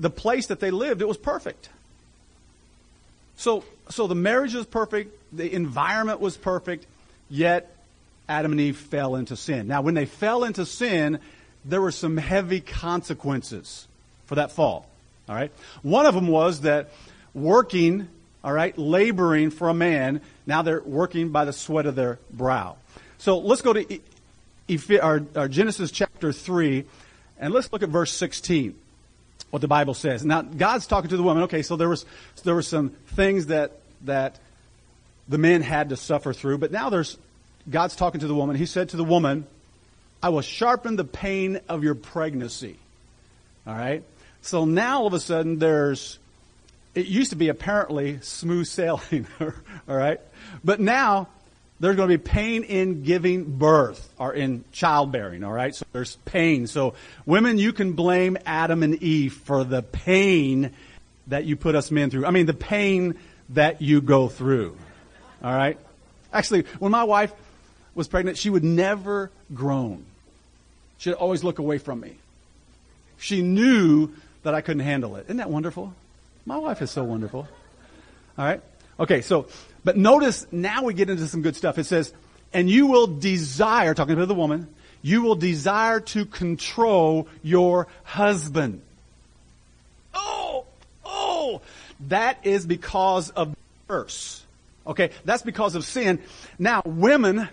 the place that they lived, it was perfect. So, so the marriage was perfect, the environment was perfect, yet Adam and Eve fell into sin. Now, when they fell into sin, there were some heavy consequences for that fall. All right. One of them was that working, all right, laboring for a man, now they're working by the sweat of their brow. So let's go to Genesis chapter 3, and let's look at verse 16, what the Bible says. Now, God's talking to the woman. Okay, so there was, there were some things that, that the men had to suffer through, but now there's, God's talking to the woman. He said to the woman, I will sharpen the pain of your pregnancy. All right? So now all of a sudden there's, it used to be apparently smooth sailing, all right? But now there's going to be pain in giving birth or in childbearing, all right? So there's pain. So women, you can blame Adam and Eve for the pain that you put us men through. I mean, the pain that you go through, all right? Actually, when my wife was pregnant, she would never groan. She'd always look away from me. She knew that I couldn't handle it. Isn't that wonderful? My wife is so wonderful. All right? Okay, so, but notice now we get into some good stuff. It says, and you will desire, talking to the woman, you will desire to control your husband. Oh, oh, that is because of curse. Okay, that's because of sin. Now, women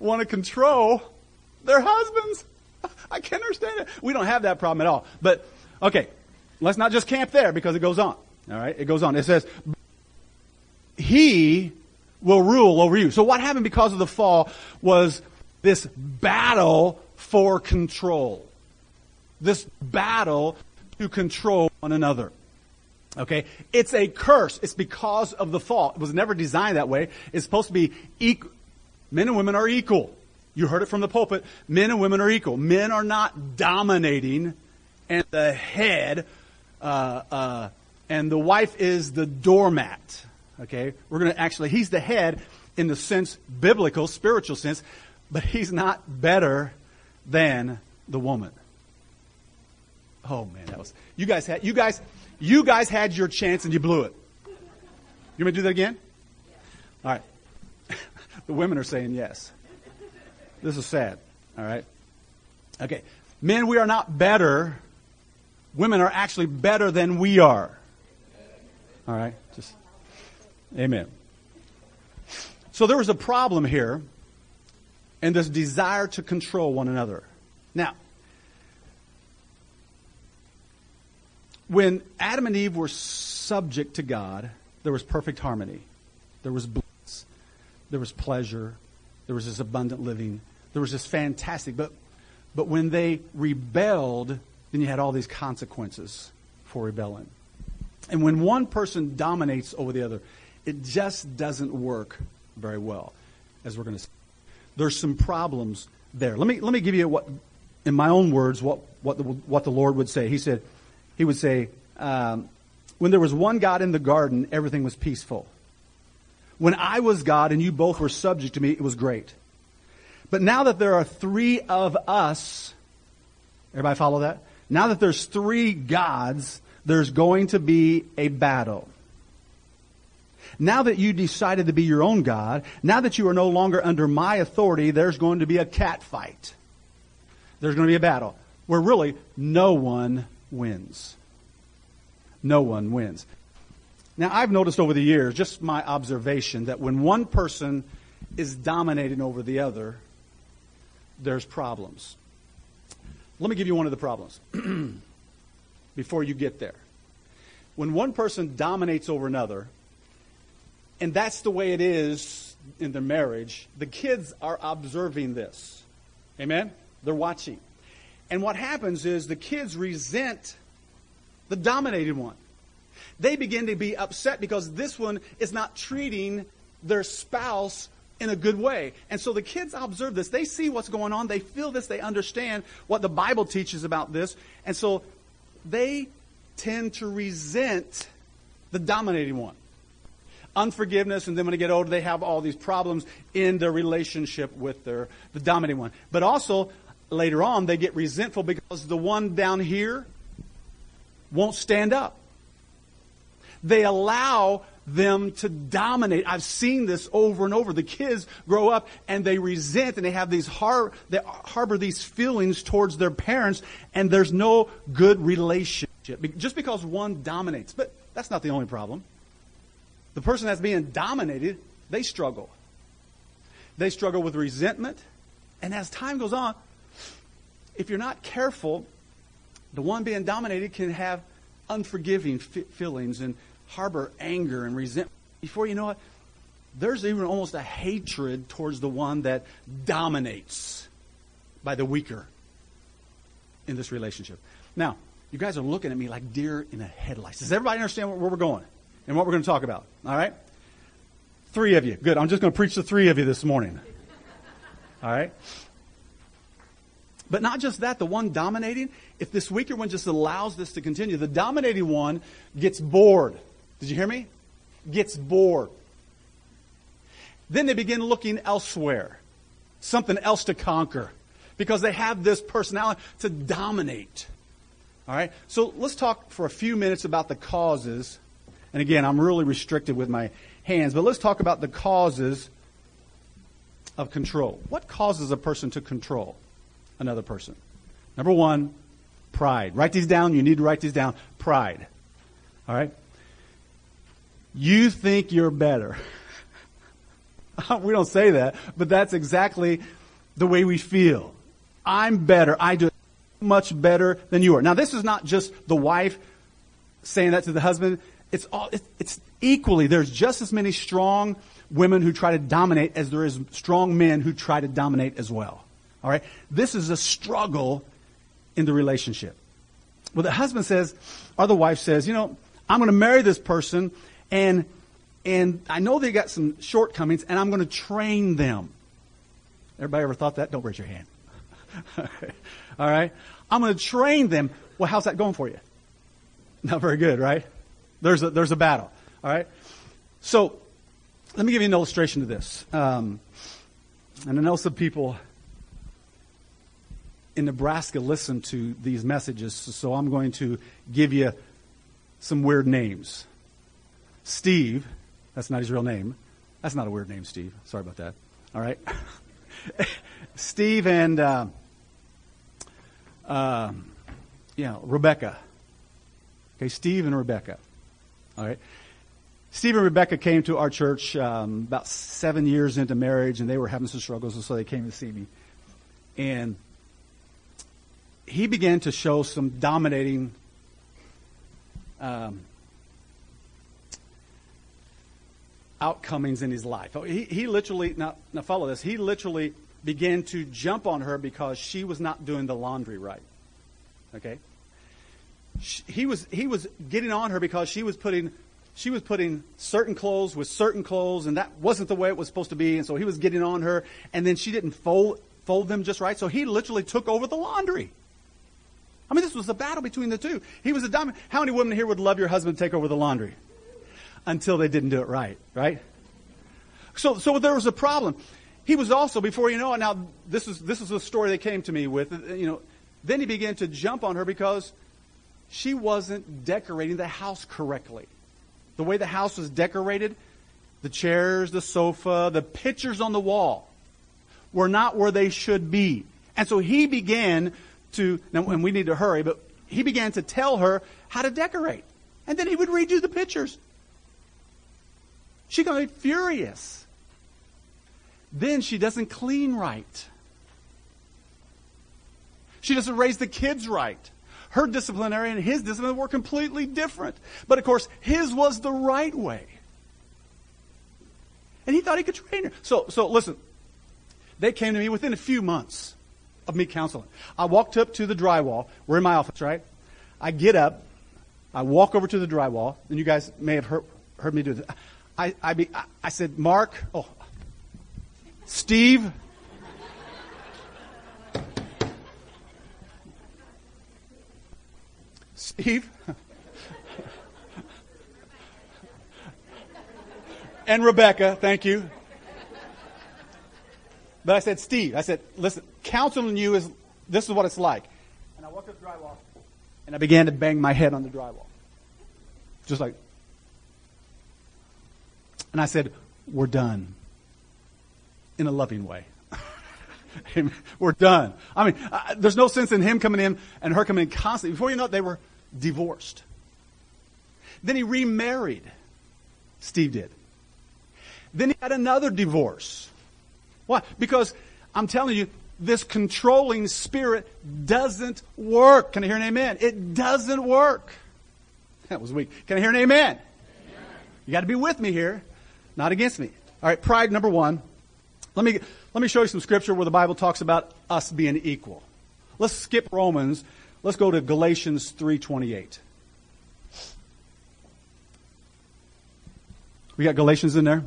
want to control their husbands. I can't understand it. We don't have that problem at all. But, okay, let's not just camp there because it goes on. All right, it goes on. It says, He will rule over you. So what happened because of the fall was this battle for control. This battle to control one another. Okay? It's a curse. It's because of the fall. It was never designed that way. It's supposed to be equal. Men and women are equal. You heard it from the pulpit. Men and women are equal. Men are not dominating, and the head, uh, uh, and the wife is the doormat. Okay, we're going to actually. He's the head in the sense biblical, spiritual sense, but he's not better than the woman. Oh man, that was you guys had you guys you guys had your chance and you blew it. You want to do that again? All right. the women are saying yes. This is sad. All right? Okay. Men, we are not better. Women are actually better than we are. All right? Just Amen. So there was a problem here and this desire to control one another. Now, when Adam and Eve were subject to God, there was perfect harmony. There was bliss. There was pleasure. There was this abundant living. There was this fantastic, but, but when they rebelled, then you had all these consequences for rebelling. And when one person dominates over the other, it just doesn't work very well, as we're going to see. There's some problems there. Let me, let me give you what, in my own words, what, what, the, what the Lord would say. He said, He would say, um, when there was one God in the garden, everything was peaceful. When I was God and you both were subject to me, it was great. But now that there are three of us, everybody follow that? Now that there's three gods, there's going to be a battle. Now that you decided to be your own God, now that you are no longer under my authority, there's going to be a cat fight. There's going to be a battle where really no one wins. No one wins. Now, I've noticed over the years, just my observation, that when one person is dominating over the other, there's problems. Let me give you one of the problems before you get there. When one person dominates over another, and that's the way it is in their marriage, the kids are observing this. Amen? They're watching. And what happens is the kids resent the dominated one. They begin to be upset because this one is not treating their spouse in a good way. And so the kids observe this. They see what's going on. They feel this. They understand what the Bible teaches about this. And so they tend to resent the dominating one. Unforgiveness, and then when they get older, they have all these problems in their relationship with their the dominating one. But also, later on, they get resentful because the one down here won't stand up. They allow them to dominate. I've seen this over and over. The kids grow up and they resent and they have these har- they harbor these feelings towards their parents and there's no good relationship just because one dominates. But that's not the only problem. The person that's being dominated, they struggle. They struggle with resentment. And as time goes on, if you're not careful, the one being dominated can have unforgiving f- feelings and harbor anger and resentment. Before you know it, there's even almost a hatred towards the one that dominates by the weaker in this relationship. Now, you guys are looking at me like deer in the headlights. Does everybody understand where we're going and what we're going to talk about? All right? Three of you. Good. I'm just going to preach to three of you this morning. All right? But not just that, the one dominating, if this weaker one just allows this to continue, the dominating one gets bored. Did you hear me? Gets bored. Then they begin looking elsewhere, something else to conquer, because they have this personality to dominate. All right? So let's talk for a few minutes about the causes. And again, I'm really restricted with my hands, but let's talk about the causes of control. What causes a person to control? another person. Number one, pride. Write these down. You need to write these down. Pride. All right? You think you're better. we don't say that, but that's exactly the way we feel. I'm better. I do much better than you are. Now, this is not just the wife saying that to the husband. It's all, it's equally, there's just as many strong women who try to dominate as there is strong men who try to dominate as well. All right? This is a struggle in the relationship. Well, the husband says, or the wife says, you know, I'm going to marry this person and and I know they got some shortcomings and I'm going to train them. Everybody ever thought that? Don't raise your hand. All right? I'm going to train them. Well, how's that going for you? Not very good, right? There's a, there's a battle. All right? So, let me give you an illustration to this. Um, and I know some people in Nebraska listen to these messages, so I'm going to give you some weird names. Steve, that's not his real name. That's not a weird name, Steve. Sorry about that. All right. Steve and, uh, uh, yeah, Rebecca. Okay, Steve and Rebecca. All right. Steve and Rebecca came to our church um, about seven years into marriage, and they were having some struggles, and so they came to see me. And he began to show some dominating um, outcomings in his life. Oh, he, he literally, now, now follow this, he literally began to jump on her because she was not doing the laundry right. Okay? He was, he was getting on her because she was putting she was putting certain clothes with certain clothes, and that wasn't the way it was supposed to be. And so he was getting on her, and then she didn't fold fold them just right. So he literally took over the laundry. I mean, this was a battle between the two. He was a dominant. How many women here would love your husband to take over the laundry? Until they didn't do it right, right? So, so there was a problem. He was also, before you know it, now this is, this is the story they came to me with, you know, then he began to jump on her because she wasn't decorating the house correctly. The way the house was decorated, the chairs, the sofa, the pictures on the wall were not where they should be. And so he began to, now, and we need to hurry, but he began to tell her how to decorate. And then he would redo the pictures. She got furious. Then she doesn't clean right. She doesn't raise the kids right. Her disciplinarian and his discipline were completely different. But of course, his was the right way. And he thought he could train her. So, so listen, they came to me within a few months of me counseling. I walked up to the drywall. We're in my office, right? I get up. I walk over to the drywall, and you guys may have heard, heard me do this. I, I, be, I said, Mark, oh, Steve, Steve, and Rebecca, thank you. But I said, Steve, I said, listen, counseling you is, this is what it's like. And I walked up the drywall. And I began to bang my head on the drywall. Just like. And I said, We're done. In a loving way. we're done. I mean, uh, there's no sense in him coming in and her coming in constantly. Before you know it, they were divorced. Then he remarried. Steve did. Then he had another divorce. Why? Because I'm telling you, this controlling spirit doesn't work. Can I hear an amen? It doesn't work. That was weak. Can I hear an amen? amen. You got to be with me here, not against me. All right, pride number one. Let me let me show you some scripture where the Bible talks about us being equal. Let's skip Romans. Let's go to Galatians 3:28. We got Galatians in there?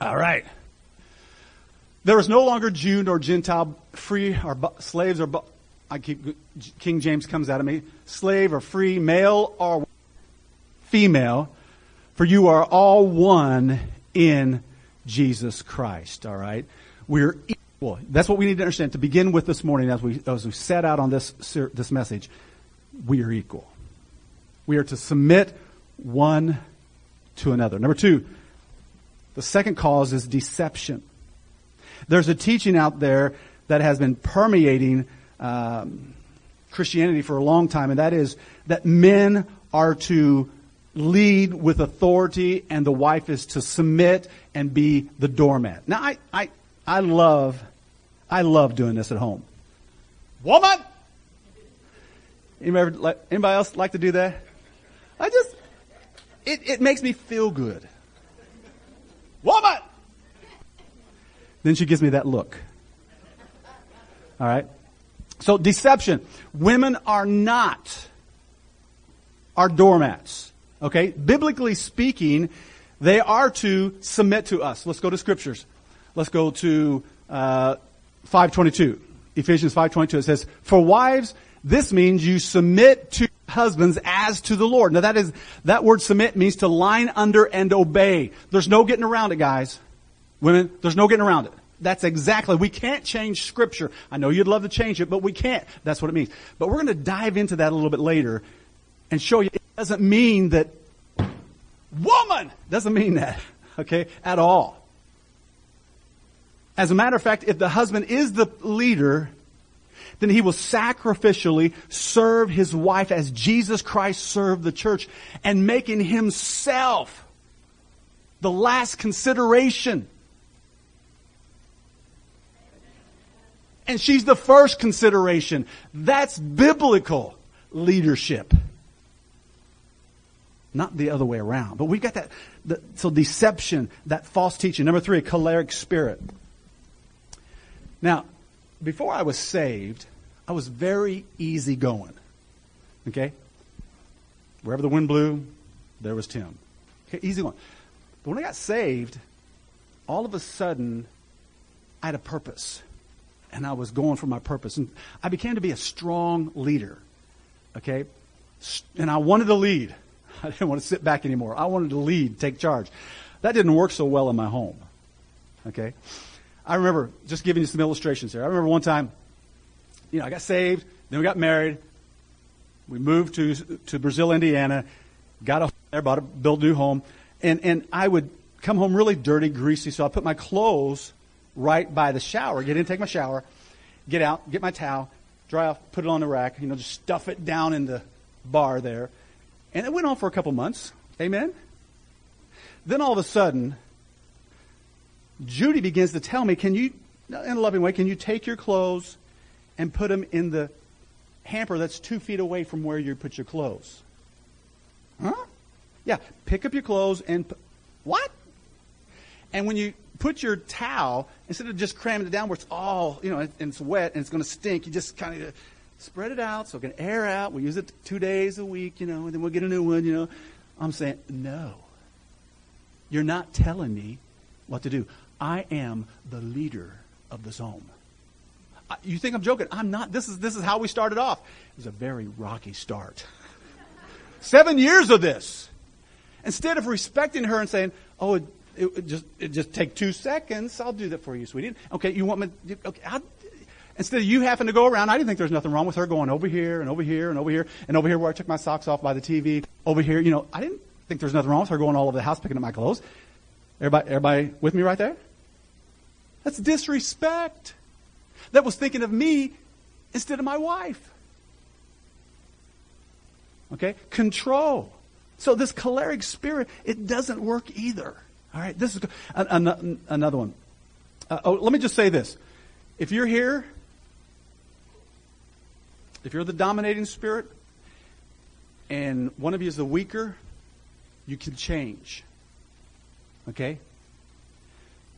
All right. There is no longer Jew nor Gentile, free or bu- slaves or bu- I keep King James comes out of me, slave or free, male or female, for you are all one in Jesus Christ. All right, we're equal. That's what we need to understand to begin with this morning as we as we set out on this this message. We are equal. We are to submit one to another. Number two, the second cause is deception. There's a teaching out there that has been permeating um, Christianity for a long time, and that is that men are to lead with authority and the wife is to submit and be the doormat. Now, I, I, I love, I love doing this at home. Woman! Anybody, anybody else like to do that? I just, it, it makes me feel good. Woman! Then she gives me that look. All right? So, deception. Women are not our doormats. Okay? Biblically speaking, they are to submit to us. Let's go to scriptures. Let's go to uh, 522. Ephesians 522. It says, For wives, this means you submit to husbands as to the Lord. Now that is, that word submit means to line under and obey. There's no getting around it, guys. Women, there's no getting around it. That's exactly, we can't change scripture. I know you'd love to change it, but we can't. That's what it means. But we're going to dive into that a little bit later and show you it doesn't mean that woman doesn't mean that, okay, at all. As a matter of fact, if the husband is the leader, then he will sacrificially serve his wife as Jesus Christ served the church and making himself the last consideration. And she's the first consideration. That's biblical leadership. Not the other way around. But we've got that, the, so deception, that false teaching. Number three, a choleric spirit. Now, before I was saved, I was very easygoing. Okay? Wherever the wind blew, there was Tim. Okay, easy one. But when I got saved, all of a sudden, I had a purpose. And I was going for my purpose. And I began to be a strong leader. Okay? And I wanted to lead. I didn't want to sit back anymore. I wanted to lead, take charge. That didn't work so well in my home. Okay? I remember just giving you some illustrations here. I remember one time, you know, I got saved, then we got married. We moved to to Brazil, Indiana, got a there, bought a built a new home, and and I would come home really dirty, greasy. So I put my clothes right by the shower, get in, take my shower, get out, get my towel, dry off, put it on the rack, you know, just stuff it down in the bar there, and it went on for a couple months. Amen. Then all of a sudden, Judy begins to tell me, can you, in a loving way, can you take your clothes and put them in the hamper that's two feet away from where you put your clothes? Huh? Yeah, pick up your clothes and, what? And when you put your towel, instead of just cramming it down where it's all, you know, and it's wet and it's going to stink, you just kind of spread it out so it can air out. We use it two days a week, you know, and then we'll get a new one, you know. I'm saying, no. You're not telling me what to do. I am the leader of this home. You think I'm joking? I'm not. This is, this is how we started off. It was a very rocky start. Seven years of this. Instead of respecting her and saying, oh, it, it, just, it just take two seconds. I'll do that for you, sweetie. Okay, you want me, okay, I'll, Instead of you having to go around, I didn't think there was nothing wrong with her going over here and over here and over here and over here where I took my socks off by the TV. Over here, you know, I didn't think there was nothing wrong with her going all over the house picking up my clothes. Everybody, everybody with me right there? That's disrespect. That was thinking of me instead of my wife. Okay? Control. So this choleric spirit, it doesn't work either. All right? This is another one. Uh, oh, let me just say this. If you're here, if you're the dominating spirit, and one of you is the weaker, you can change. Okay?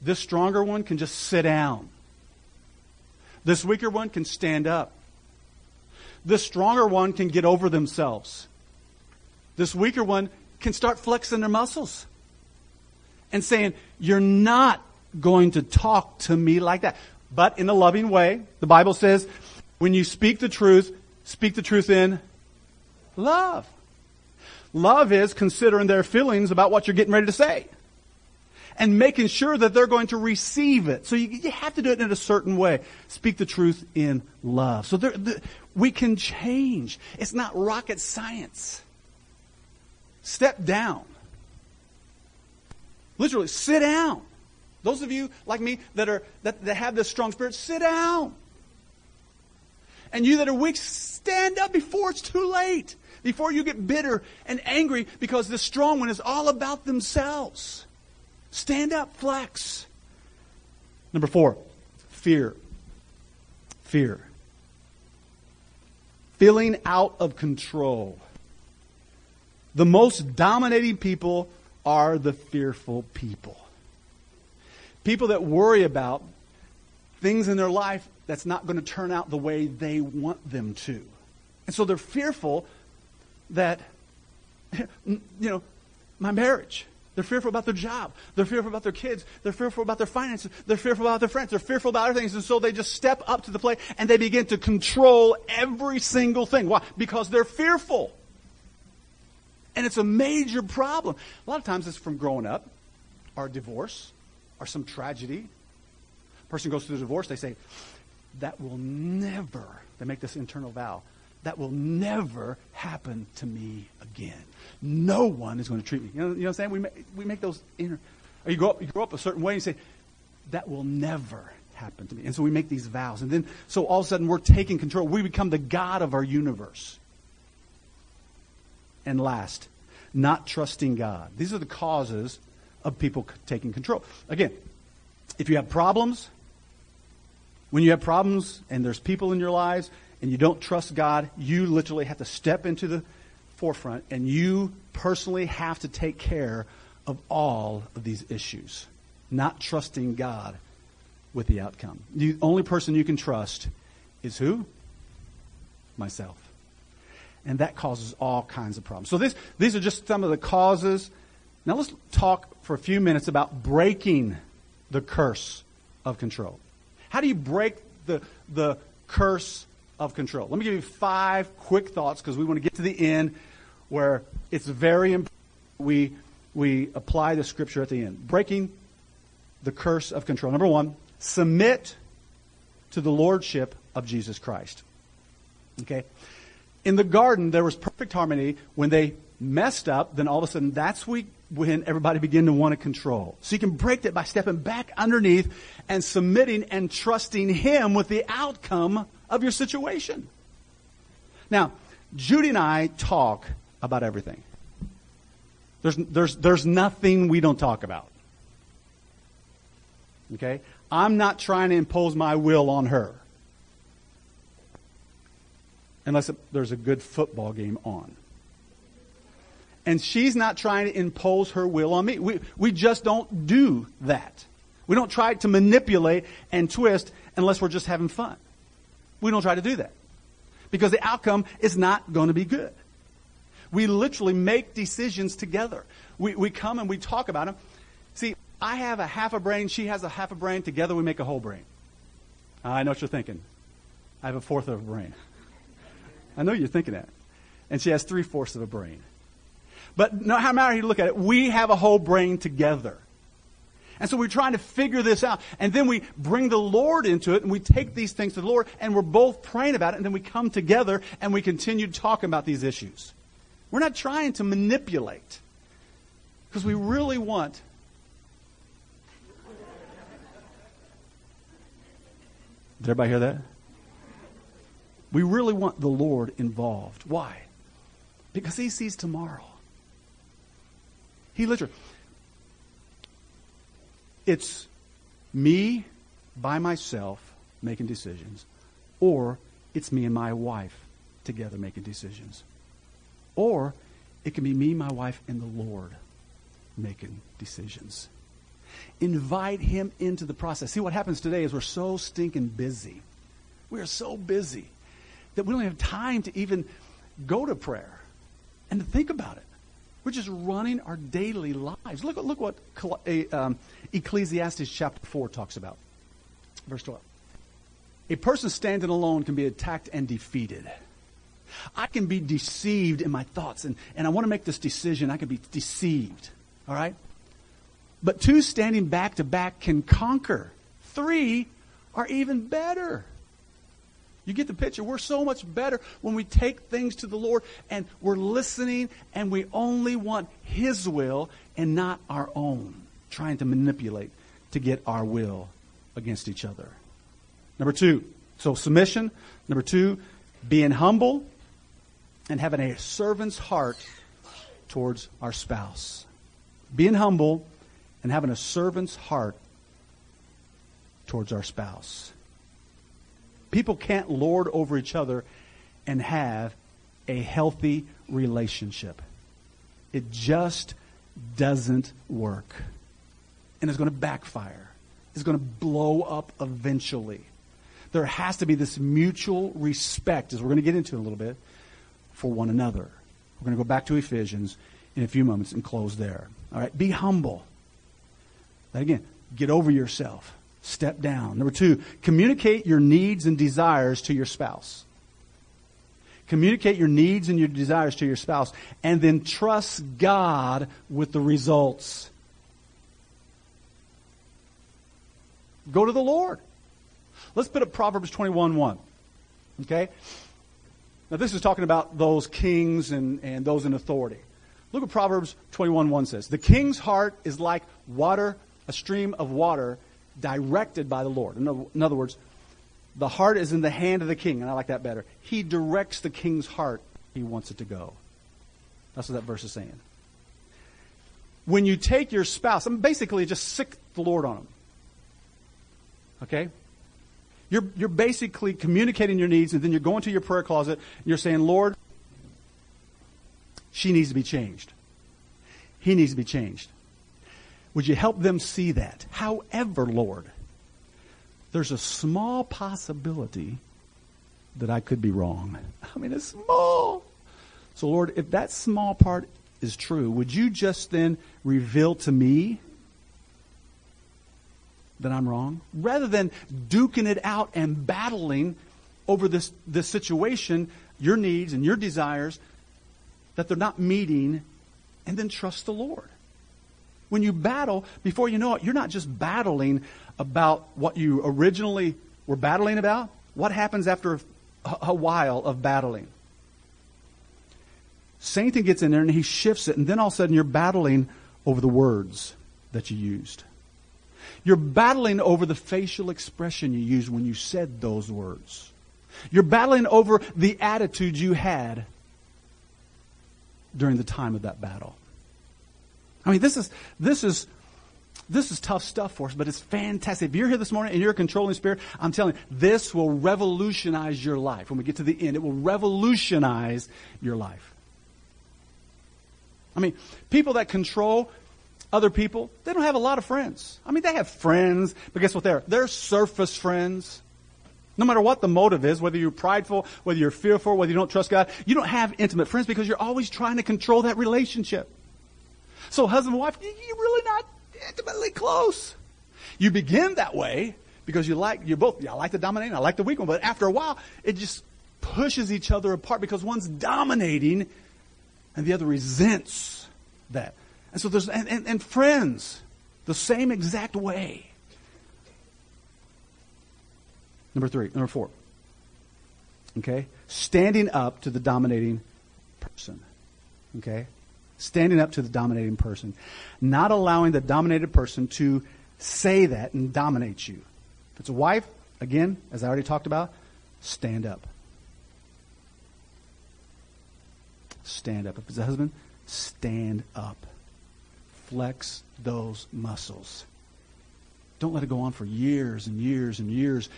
This stronger one can just sit down. This weaker one can stand up. This stronger one can get over themselves. This weaker one can start flexing their muscles and saying, You're not going to talk to me like that. But in a loving way, the Bible says, when you speak the truth, speak the truth in love. Love is considering their feelings about what you're getting ready to say and making sure that they're going to receive it. So you, you have to do it in a certain way. Speak the truth in love. So there, the, we can change. It's not rocket science. Step down. Literally, sit down. Those of you like me that are that, that have this strong spirit, sit down. And you that are weak, stand up before it's too late. Before you get bitter and angry because the strong one is all about themselves. Stand up, flex. Number four, fear. Fear. Feeling out of control. The most dominating people are the fearful people. People that worry about things in their life that's not going to turn out the way they want them to. And so they're fearful that, you know, my marriage. They're fearful about their job. They're fearful about their kids. They're fearful about their finances. They're fearful about their friends. They're fearful about other things. And so they just step up to the plate and they begin to control every single thing. Why? Because they're fearful. And it's a major problem. A lot of times it's from growing up or divorce or some tragedy. A Person goes through a divorce, they say, that will never, they make this internal vow, that will never happen to me again. No one is going to treat me. You know, you know what I'm saying? We make, we make those inner, or you grow, up, you grow up a certain way and you say, that will never happen to me. And so we make these vows. And then, so all of a sudden we're taking control. We become the God of our universe. And last, not trusting God. These are the causes of people taking control. Again, if you have problems, when you have problems and there's people in your lives and you don't trust God, you literally have to step into the forefront and you personally have to take care of all of these issues, not trusting God with the outcome. The only person you can trust is who? Myself. And that causes all kinds of problems. So this, these are just some of the causes now let's talk for a few minutes about breaking the curse of control. How do you break the, the curse of control? Let me give you five quick thoughts because we want to get to the end where it's very important we, we apply the scripture at the end. Breaking the curse of control. Number one, submit to the lordship of Jesus Christ. Okay? In the garden, there was perfect harmony. When they messed up, then all of a sudden that's when everybody began to want to control. So you can break that by stepping back underneath and submitting and trusting Him with the outcome of your situation. Now, Judy and I talk about everything. There's, there's, there's nothing we don't talk about. Okay? I'm not trying to impose my will on her. Unless there's a good football game on and she's not trying to impose her will on me. We, we just don't do that. We don't try to manipulate and twist unless we're just having fun. We don't try to do that. Because the outcome is not going to be good. We literally make decisions together. We, we come and we talk about them. See, I have a half a brain, she has a half a brain. Together we make a whole brain. I know what you're thinking. I have a fourth of a brain. I know you're thinking that. And she has three fourths of a brain. But no matter how you look at it, we have a whole brain together. And so we're trying to figure this out. And then we bring the Lord into it and we take these things to the Lord and we're both praying about it and then we come together and we continue talking about these issues. We're not trying to manipulate because we really want Did everybody hear that? We really want the Lord involved. Why? Because He sees tomorrow. He literally. It's me by myself making decisions, or it's me and my wife together making decisions. Or it can be me, my wife, and the Lord making decisions. Invite him into the process. See, what happens today is we're so stinking busy. We are so busy that we don't have time to even go to prayer and to think about it. We're just running our daily lives. Look, look what um, Ecclesiastes chapter 4 talks about. Verse 12. A person standing alone can be attacked and defeated. I can be deceived in my thoughts, and, and I want to make this decision. I can be deceived. All right? But two standing back to back can conquer. Three are even better. You get the picture. We're so much better when we take things to the Lord and we're listening and we only want His will and not our own, trying to manipulate to get our will against each other. Number two, so submission. Number two, being humble and having a servant's heart towards our spouse. Being humble and having a servant's heart towards our spouse. People can't lord over each other and have a healthy relationship. It just doesn't work. And it's going to backfire. It's going to blow up eventually. There has to be this mutual respect, as we're going to get into in a little bit, for one another. We're going to go back to Ephesians in a few moments and close there. All right, be humble. That again, get over yourself. Step down. Number two, communicate your needs and desires to your spouse. Communicate your needs and your desires to your spouse, and then trust God with the results. Go to the Lord. Let's put up Proverbs 21 1. Okay? Now, this is talking about those kings and, and those in authority. Look what Proverbs 21 1 says. The king's heart is like water, a stream of water directed by the Lord. In other words, the heart is in the hand of the king, and I like that better. He directs the king's heart. He wants it to go. That's what that verse is saying. When you take your spouse, I'm basically just sic the Lord on them. Okay? You're, you're basically communicating your needs, and then you're going to your prayer closet, and you're saying, Lord, she needs to be changed. He needs to be changed. Would you help them see that? However, Lord, there's a small possibility that I could be wrong. I mean, it's small. So, Lord, if that small part is true, would you just then reveal to me that I'm wrong? Rather than duking it out and battling over this, this situation, your needs and your desires, that they're not meeting, and then trust the Lord. When you battle, before you know it, you're not just battling about what you originally were battling about. What happens after a while of battling? Satan gets in there and he shifts it, and then all of a sudden you're battling over the words that you used. You're battling over the facial expression you used when you said those words. You're battling over the attitude you had during the time of that battle. I mean, this is, this is, this is tough stuff for us, but it's fantastic. If you're here this morning and you're a controlling spirit, I'm telling you, this will revolutionize your life. When we get to the end, it will revolutionize your life. I mean, people that control other people, they don't have a lot of friends. I mean, they have friends, but guess what they're? They're surface friends. No matter what the motive is, whether you're prideful, whether you're fearful, whether you don't trust God, you don't have intimate friends because you're always trying to control that relationship. So husband and wife, you're really not intimately close. You begin that way because you like, you're both, I like the dominating, I like the weak one, but after a while, it just pushes each other apart because one's dominating and the other resents that. And so there's, and, and, and friends. The same exact way. Number three, number four. Okay? Standing up to the dominating person. Okay? Standing up to the dominating person. Not allowing the dominated person to say that and dominate you. If it's a wife, again, as I already talked about, stand up. Stand up. If it's a husband, stand up. Flex those muscles. Don't let it go on for years and years and years.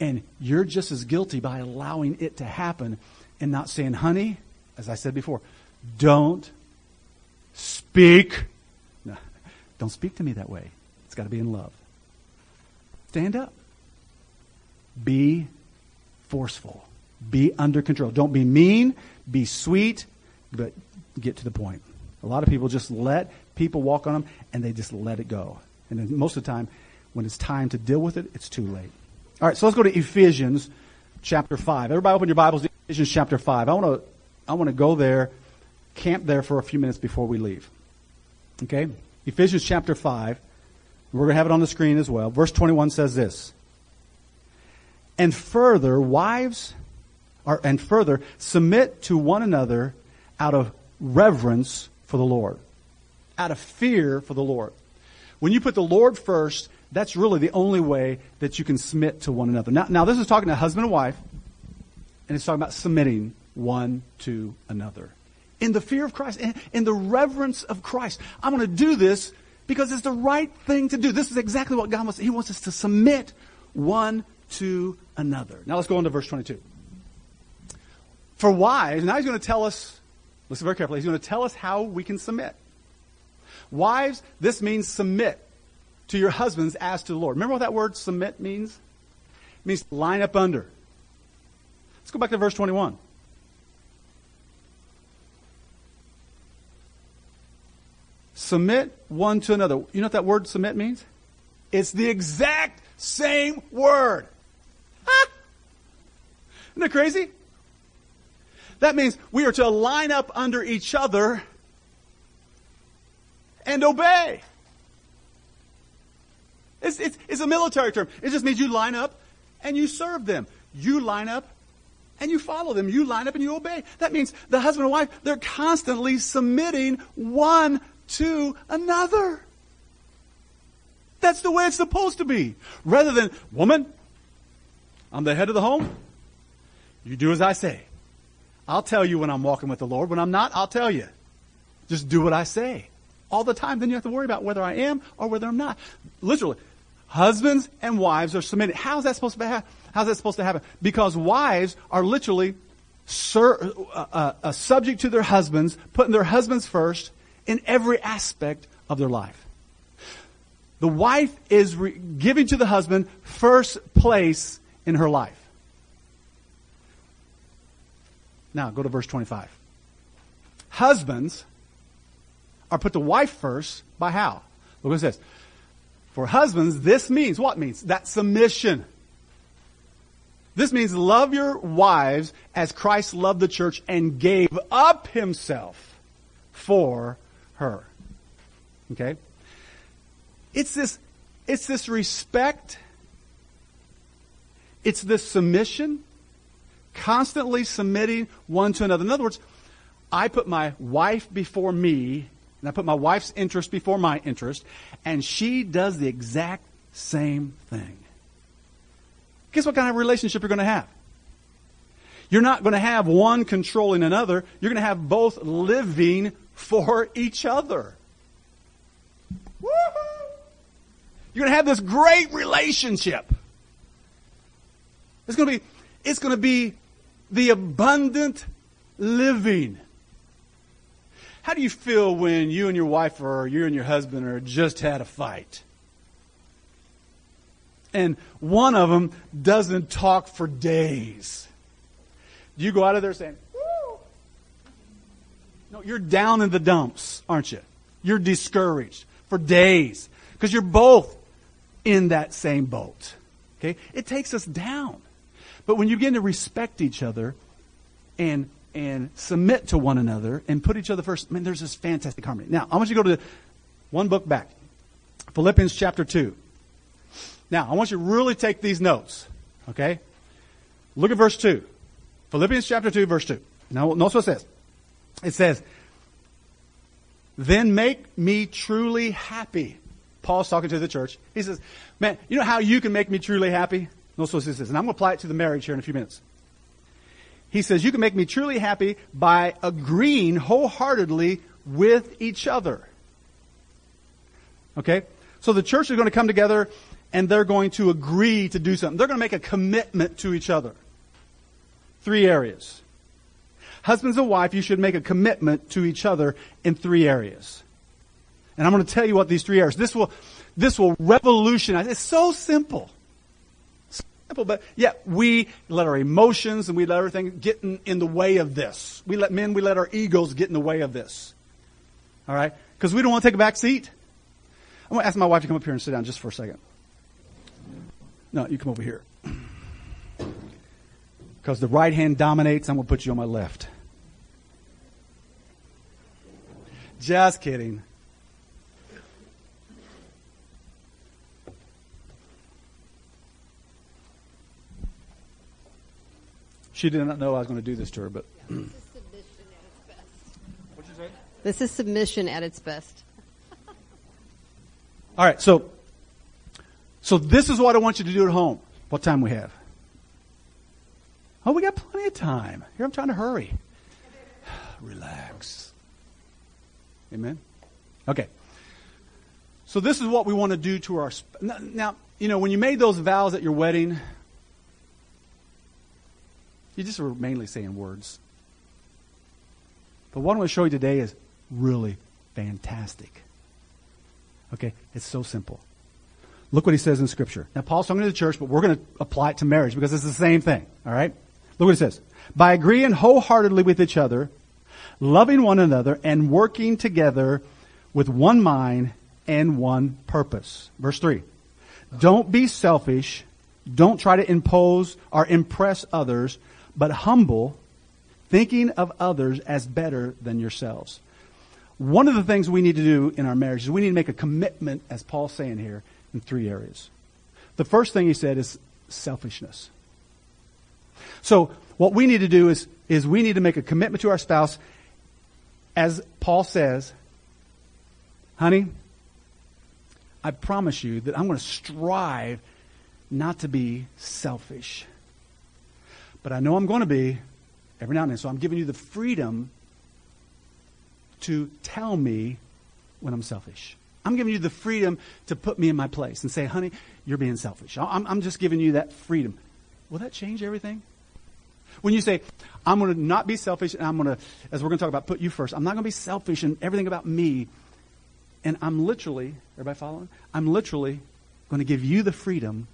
And you're just as guilty by allowing it to happen and not saying, honey, as I said before, don't speak. No, don't speak to me that way. It's got to be in love. Stand up. Be forceful. Be under control. Don't be mean. Be sweet, but get to the point. A lot of people just let people walk on them and they just let it go. And then most of the time, when it's time to deal with it, it's too late. All right, so let's go to Ephesians chapter 5. Everybody open your Bibles to Ephesians chapter 5. I want to I want to go there, camp there for a few minutes before we leave. Okay? Ephesians chapter 5. We're going to have it on the screen as well. Verse 21 says this. And further, wives are, and further, submit to one another out of reverence for the Lord. Out of fear for the Lord. When you put the Lord first, that's really the only way that you can submit to one another. Now, now this is talking to husband and wife, and it's talking about submitting one to another. In the fear of Christ, in, in the reverence of Christ. I'm going to do this because it's the right thing to do. This is exactly what God wants. He wants us to submit one to another. Now let's go on to verse 22. For wives, now he's going to tell us, listen very carefully, he's going to tell us how we can submit. Wives, this means submit to your husbands as to the Lord. Remember what that word submit means? It means line up under. Let's go back to verse 21. Submit one to another. You know what that word submit means? It's the exact same word. Isn't that crazy? That means we are to line up under each other and obey. It's, it's, it's a military term. It just means you line up and you serve them. You line up and you follow them. You line up and you obey. That means the husband and wife, they're constantly submitting one to another. That's the way it's supposed to be. Rather than, woman, I'm the head of the home. You do as I say. I'll tell you when I'm walking with the Lord. When I'm not, I'll tell you. Just do what I say. All the time. Then you have to worry about whether I am or whether I'm not. Literally. Husbands and wives are submitted. How's that supposed to happen? How's that supposed to happen? Because wives are literally sur- uh, uh, uh, subject to their husbands, putting their husbands first in every aspect of their life. The wife is re- giving to the husband first place in her life. Now, go to verse 25. Husbands are put the wife first by how? Look what it says. For husbands, this means, what means? That submission. This means love your wives as Christ loved the church and gave up himself for her. Okay? It's this, it's this respect. It's this submission. Constantly submitting one to another. In other words, I put my wife before me, and I put my wife's interest before my interest, and she does the exact same thing. Guess what kind of relationship you're going to have? You're not going to have one controlling another. You're going to have both living for each other. Woo-hoo! You're going to have this great relationship. It's going to be, it's going to be the abundant living. How do you feel when you and your wife or you and your husband are just had a fight? And one of them doesn't talk for days. Do you go out of there saying! No, you're down in the dumps, aren't you? You're discouraged for days because you're both in that same boat. Okay? It takes us down. But when you begin to respect each other and and submit to one another and put each other first, I mean, there's this fantastic harmony. Now, I want you to go to one book back. Philippians chapter 2. Now, I want you to really take these notes, okay? Look at verse 2. Philippians chapter 2, verse 2. Now, notice what it says. It says, Then make me truly happy. Paul's talking to the church. He says, Man, you know how you can make me truly happy? No, so he says. And I'm going to apply it to the marriage here in a few minutes. He says, You can make me truly happy by agreeing wholeheartedly with each other. Okay? So the church is going to come together and they're going to agree to do something. They're going to make a commitment to each other. Three areas. Husbands and wife, you should make a commitment to each other in three areas. And I'm going to tell you what these three areas. This will, this will revolutionize. It's so simple. So simple, but yet we let our emotions and we let everything get in, in the way of this. We let men, we let our egos get in the way of this. All right? Because we don't want to take a back seat. I'm going to ask my wife to come up here and sit down just for a second. No, you come over here. Because the right hand dominates, I'm going to put you on my left. Just kidding. She did not know I was going to do this to her, but. This is submission at its best. What'd you say? This is submission at its best. All right, so so this is what I want you to do at home. What time we have? Oh, we got plenty of time. Here I'm trying to hurry. Relax. Amen. Okay. So this is what we want to do to our now, you know, when you made those vows at your wedding, you just were mainly saying words. But what I'm going to show you today is really fantastic. Okay? It's so simple. Look what he says in Scripture. Now, Paul's talking to the church, but we're going to apply it to marriage because it's the same thing. All right? Look what he says. By agreeing wholeheartedly with each other, loving one another, and working together with one mind and one purpose. Verse 3. Don't be selfish. Don't try to impose or impress others, but humble, thinking of others as better than yourselves. One of the things we need to do in our marriage is we need to make a commitment, as Paul's saying here, in three areas. The first thing he said is selfishness. So what we need to do is, is we need to make a commitment to our spouse, as Paul says, honey, I promise you that I'm going to strive not to be selfish. But I know I'm going to be every now and then. So I'm giving you the freedom to tell me when I'm selfish. I'm giving you the freedom to put me in my place and say, honey, you're being selfish. I'm, I'm just giving you that freedom. Will that change everything? When you say, I'm going to not be selfish and I'm going to, as we're going to talk about, put you first, I'm not going to be selfish and everything about me. And I'm literally, everybody following? I'm literally going to give you the freedom.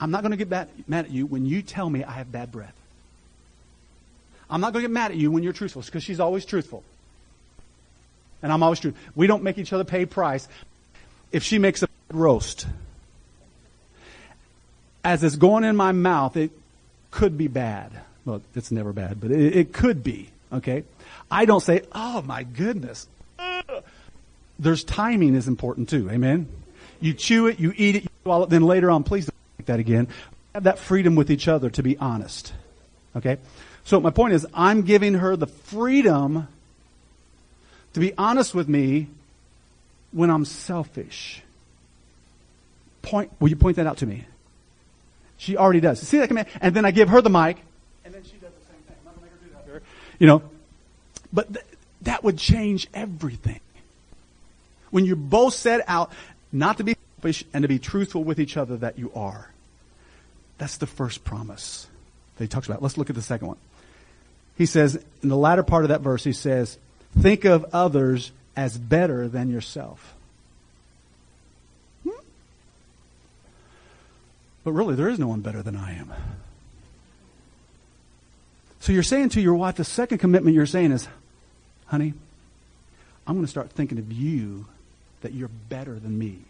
I'm not going to get mad, mad at you when you tell me I have bad breath. I'm not going to get mad at you when you're truthful because she's always truthful and I'm always true. We don't make each other pay price. If she makes a roast, as it's going in my mouth, it could be bad. Well, it's never bad, but it, it could be. Okay, I don't say, "Oh my goodness." There's timing is important too. Amen. You chew it, you eat it, you swallow it. Then later on, please don't make that again. Have that freedom with each other to be honest. Okay. So my point is, I'm giving her the freedom to be honest with me when I'm selfish. Point, will you point that out to me? She already does. See that command? And then I give her the mic, and then she does the same thing. I'm not going to make her do that here. You know, but th- that would change everything. When you both set out not to be selfish and to be truthful with each other that you are. That's the first promise that he talks about. Let's look at the second one. He says, in the latter part of that verse, he says, Think of others as better than yourself. Hmm? But really, there is no one better than I am. So you're saying to your wife, the second commitment you're saying is, honey, I'm going to start thinking of you that you're better than me.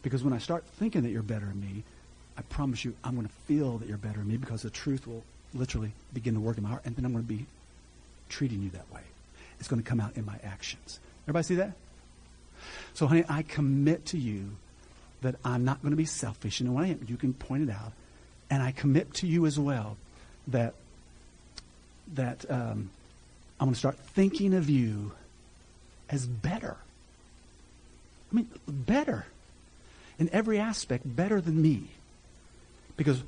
Because when I start thinking that you're better than me, I promise you, I'm going to feel that you're better than me because the truth will literally begin to work in my heart, and then I'm going to be treating you that way. It's going to come out in my actions. Everybody see that? So, honey, I commit to you that I'm not going to be selfish. And when I am, you can point it out. And I commit to you as well that that um, I'm going to start thinking of you as better. I mean, better in every aspect, better than me. Because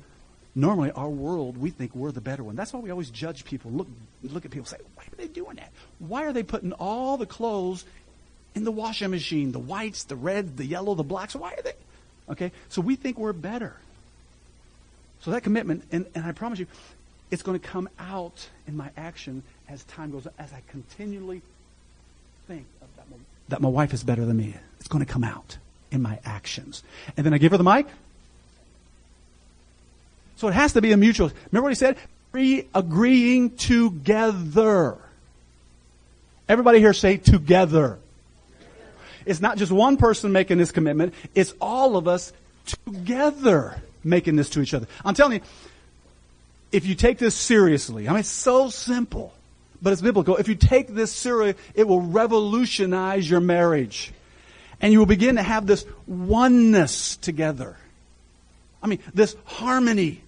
normally our world, we think we're the better one. That's why we always judge people. Look, look at people say, why are they doing that? Why are they putting all the clothes in the washing machine? The whites, the reds, the yellow, the blacks. Why are they? Okay, so we think we're better. So that commitment, and, and I promise you, it's going to come out in my action as time goes on, as I continually think that my, that my wife is better than me. It's going to come out in my actions. And then I give her the mic. So it has to be a mutual. Remember what he said? Pre agreeing together. Everybody here say together. It's not just one person making this commitment, it's all of us together making this to each other. I'm telling you, if you take this seriously, I mean, it's so simple, but it's biblical. If you take this seriously, it will revolutionize your marriage. And you will begin to have this oneness together. I mean, this harmony,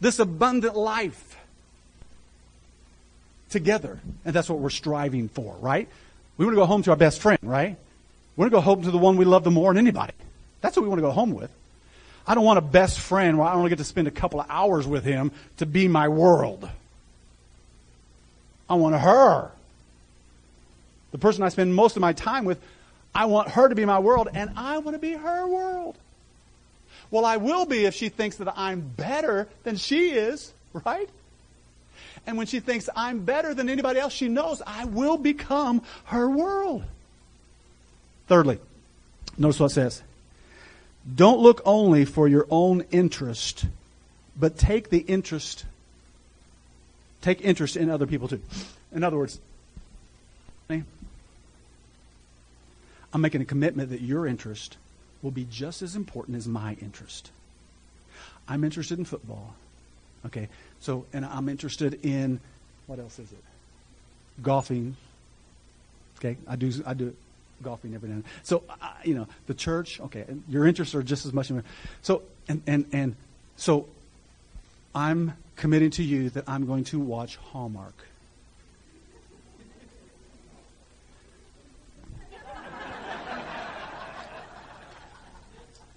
this abundant life together. And that's what we're striving for, right? We want to go home to our best friend, right? We want to go home to the one we love the more than anybody. That's what we want to go home with. I don't want a best friend where I only get to spend a couple of hours with him to be my world. I want her. The person I spend most of my time with, I want her to be my world, and I want to be her world. Well, I will be if she thinks that I'm better than she is, right? And when she thinks I'm better than anybody else, she knows I will become her world. Thirdly, notice what it says. Don't look only for your own interest, but take the interest, take interest in other people too. In other words, I'm making a commitment that your interest will be just as important as my interest. I'm interested in football. Okay, so, and I'm interested in, what else is it? Golfing. Okay, I do, I do golfing every now and then. So, uh, you know, the church, okay, your interests are just as much. So, and, and, and so I'm committing to you that I'm going to watch Hallmark.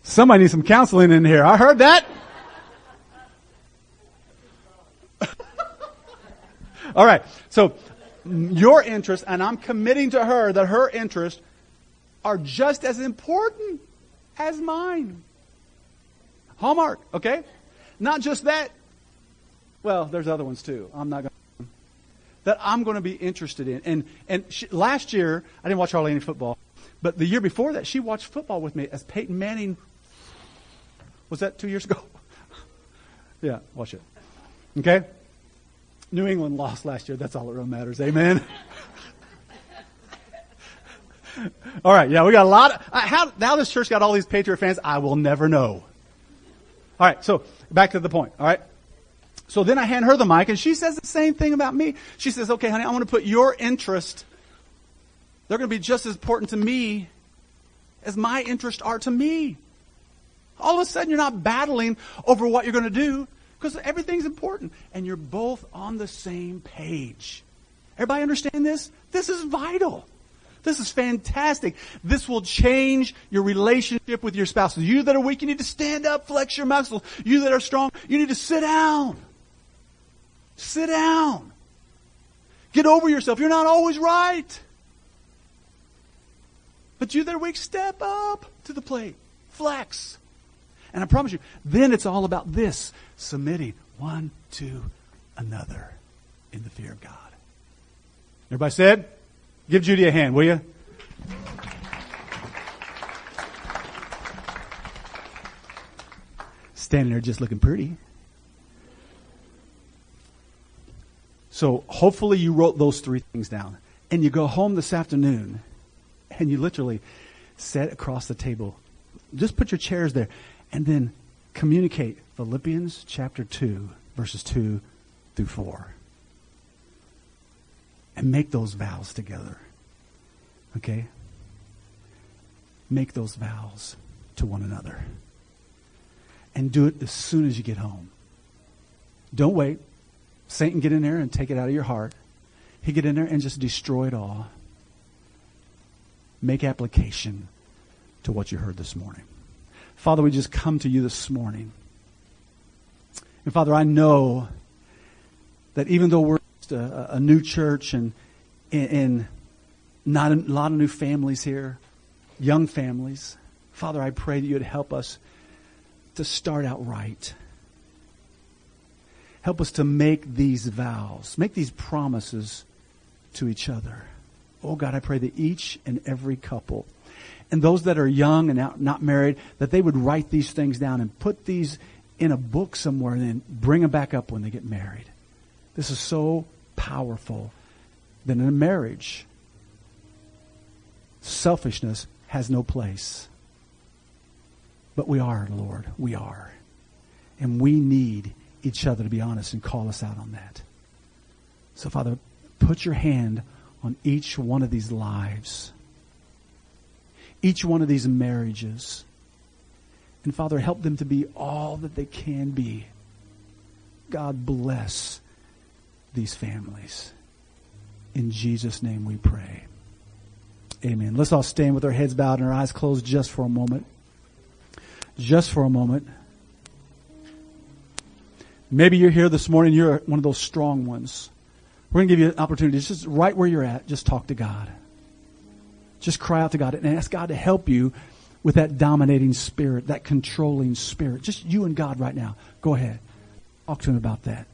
Somebody needs some counseling in here. I heard that. All right. So your interest, and I'm committing to her that her interest are just as important as mine. Hallmark, okay? Not just that. Well, there's other ones too. I'm not going to. That I'm going to be interested in. And, and she, last year, I didn't watch hardly any football, but the year before that, she watched football with me as Peyton Manning. Was that two years ago? yeah, watch it. Okay? New England lost last year. That's all that really matters. Amen. all right. Yeah, we got a lot. Of, uh, how now this church got all these Patriot fans? I will never know. All right. So back to the point. All right. So then I hand her the mic, and she says the same thing about me. She says, "Okay, honey, I want to put your interest. They're going to be just as important to me as my interests are to me." All of a sudden, you're not battling over what you're going to do because everything's important and you're both on the same page. Everybody understand this? This is vital. This is fantastic. This will change your relationship with your spouse. You that are weak, you need to stand up, flex your muscles. You that are strong, you need to sit down. Sit down. Get over yourself. You're not always right. But you that are weak, step up to the plate. Flex. And I promise you, then it's all about this submitting one to another in the fear of God. Everybody said? Give Judy a hand, will you? Standing there just looking pretty. So hopefully you wrote those three things down. And you go home this afternoon and you literally sit across the table. Just put your chairs there and then communicate Philippians chapter 2, verses 2 through 4. And make those vows together. Okay? Make those vows to one another. And do it as soon as you get home. Don't wait. Satan get in there and take it out of your heart. He get in there and just destroy it all. Make application to what you heard this morning. Father, we just come to you this morning. And Father, I know that even though we're a, a new church and, and not a lot of new families here, young families, Father, I pray that you would help us to start out right. Help us to make these vows, make these promises to each other. Oh God, I pray that each and every couple and those that are young and not married, that they would write these things down and put these in a book somewhere and then bring them back up when they get married. This is so powerful than in a marriage, selfishness has no place. But we are, Lord. We are. And we need each other to be honest and call us out on that. So, Father, put your hand on each one of these lives, each one of these marriages. And Father, help them to be all that they can be. God bless these families. In Jesus' name we pray. Amen. Let's all stand with our heads bowed and our eyes closed just for a moment. Just for a moment. Maybe you're here this morning, you're one of those strong ones. We're going to give you an opportunity, just right where you're at, just talk to God. Just cry out to God and ask God to help you with that dominating spirit, that controlling spirit. Just you and God right now. Go ahead. Talk to Him about that.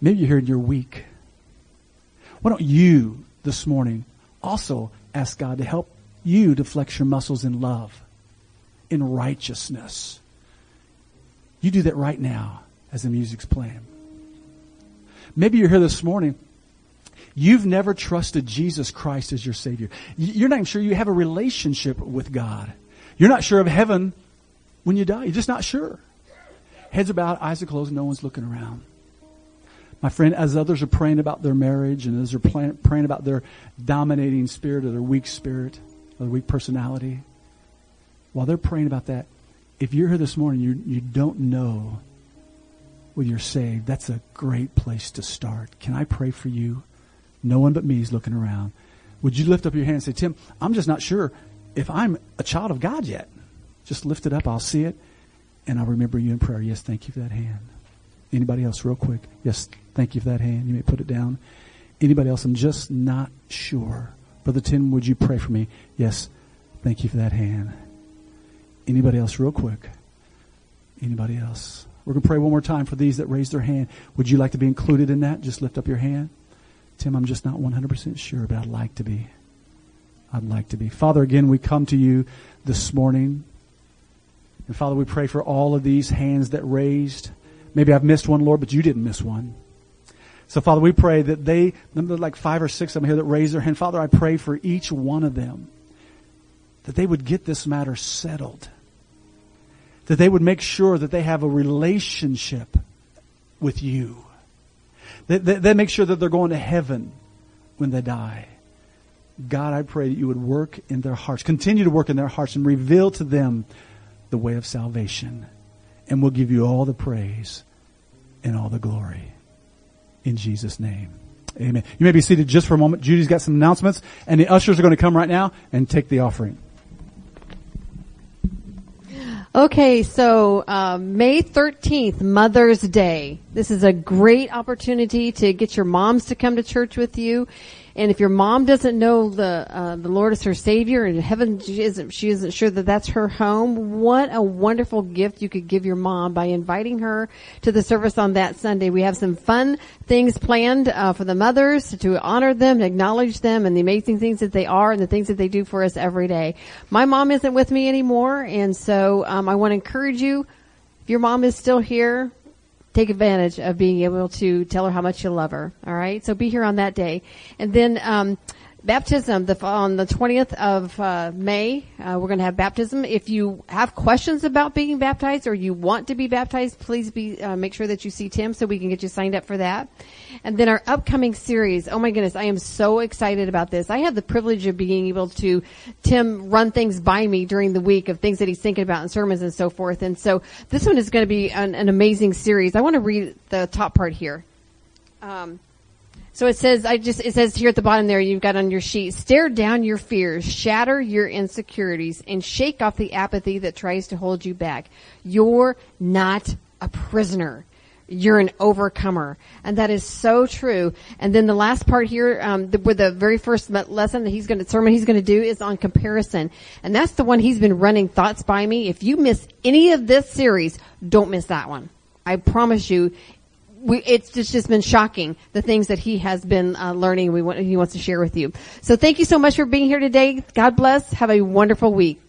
Maybe you're here and you're weak. Why don't you this morning also ask God to help you to flex your muscles in love, in righteousness? You do that right now as the music's playing. Maybe you're here this morning. You've never trusted Jesus Christ as your Savior. You're not even sure you have a relationship with God. You're not sure of heaven when you die. You're just not sure. Heads bowed, eyes are closed, no one's looking around. My friend, as others are praying about their marriage and as they're praying about their dominating spirit or their weak spirit or their weak personality, while they're praying about that, if you're here this morning, you, you don't know whether you're saved, that's a great place to start. Can I pray for you? No one but me is looking around. Would you lift up your hand and say, Tim, I'm just not sure if I'm a child of God yet. Just lift it up. I'll see it. And I'll remember you in prayer. Yes, thank you for that hand. Anybody else, real quick? Yes, thank you for that hand. You may put it down. Anybody else? I'm just not sure. Brother Tim, would you pray for me? Yes, thank you for that hand. Anybody else, real quick? Anybody else? We're going to pray one more time for these that raised their hand. Would you like to be included in that? Just lift up your hand. Tim, I'm just not 100% sure, but I'd like to be. I'd like to be. Father, again, we come to you this morning. And Father, we pray for all of these hands that raised. Maybe I've missed one, Lord, but you didn't miss one. So, Father, we pray that they, like five or six of them here that raised their hand. Father, I pray for each one of them that they would get this matter settled. That they would make sure that they have a relationship with you. That they make sure that they're going to heaven when they die. God, I pray that you would work in their hearts, continue to work in their hearts and reveal to them the way of salvation. And we'll give you all the praise and all the glory. In Jesus' name. Amen. You may be seated just for a moment. Judy's got some announcements, and the ushers are going to come right now and take the offering. Okay, so uh, May 13th, Mother's Day. This is a great opportunity to get your moms to come to church with you. And if your mom doesn't know the uh, the Lord is her Savior and heaven she isn't she isn't sure that that's her home, what a wonderful gift you could give your mom by inviting her to the service on that Sunday. We have some fun things planned uh, for the mothers to honor them, acknowledge them, and the amazing things that they are and the things that they do for us every day. My mom isn't with me anymore, and so um, I want to encourage you. If your mom is still here, take advantage of being able to tell her how much you love her. All right. So be here on that day. And then, um, baptism the, on the 20th of uh, May. Uh, we're going to have baptism. If you have questions about being baptized or you want to be baptized, please be uh, make sure that you see Tim so we can get you signed up for that. And then our upcoming series. Oh my goodness, I am so excited about this. I have the privilege of being able to Tim run things by me during the week of things that he's thinking about in sermons and so forth. And so this one is going to be an, an amazing series. I want to read the top part here. Um, so it says, I just, it says here at the bottom there, you've got on your sheet, stare down your fears, shatter your insecurities, and shake off the apathy that tries to hold you back. You're not a prisoner. You're an overcomer. And that is so true. And then the last part here, um, the, with the very first lesson that he's going to, sermon he's going to do is on comparison. And that's the one he's been running thoughts by me. If you miss any of this series, don't miss that one. I promise you, we, it's just, just been shocking the things that he has been uh, learning. We want, he wants to share with you. So thank you so much for being here today. God bless. Have a wonderful week.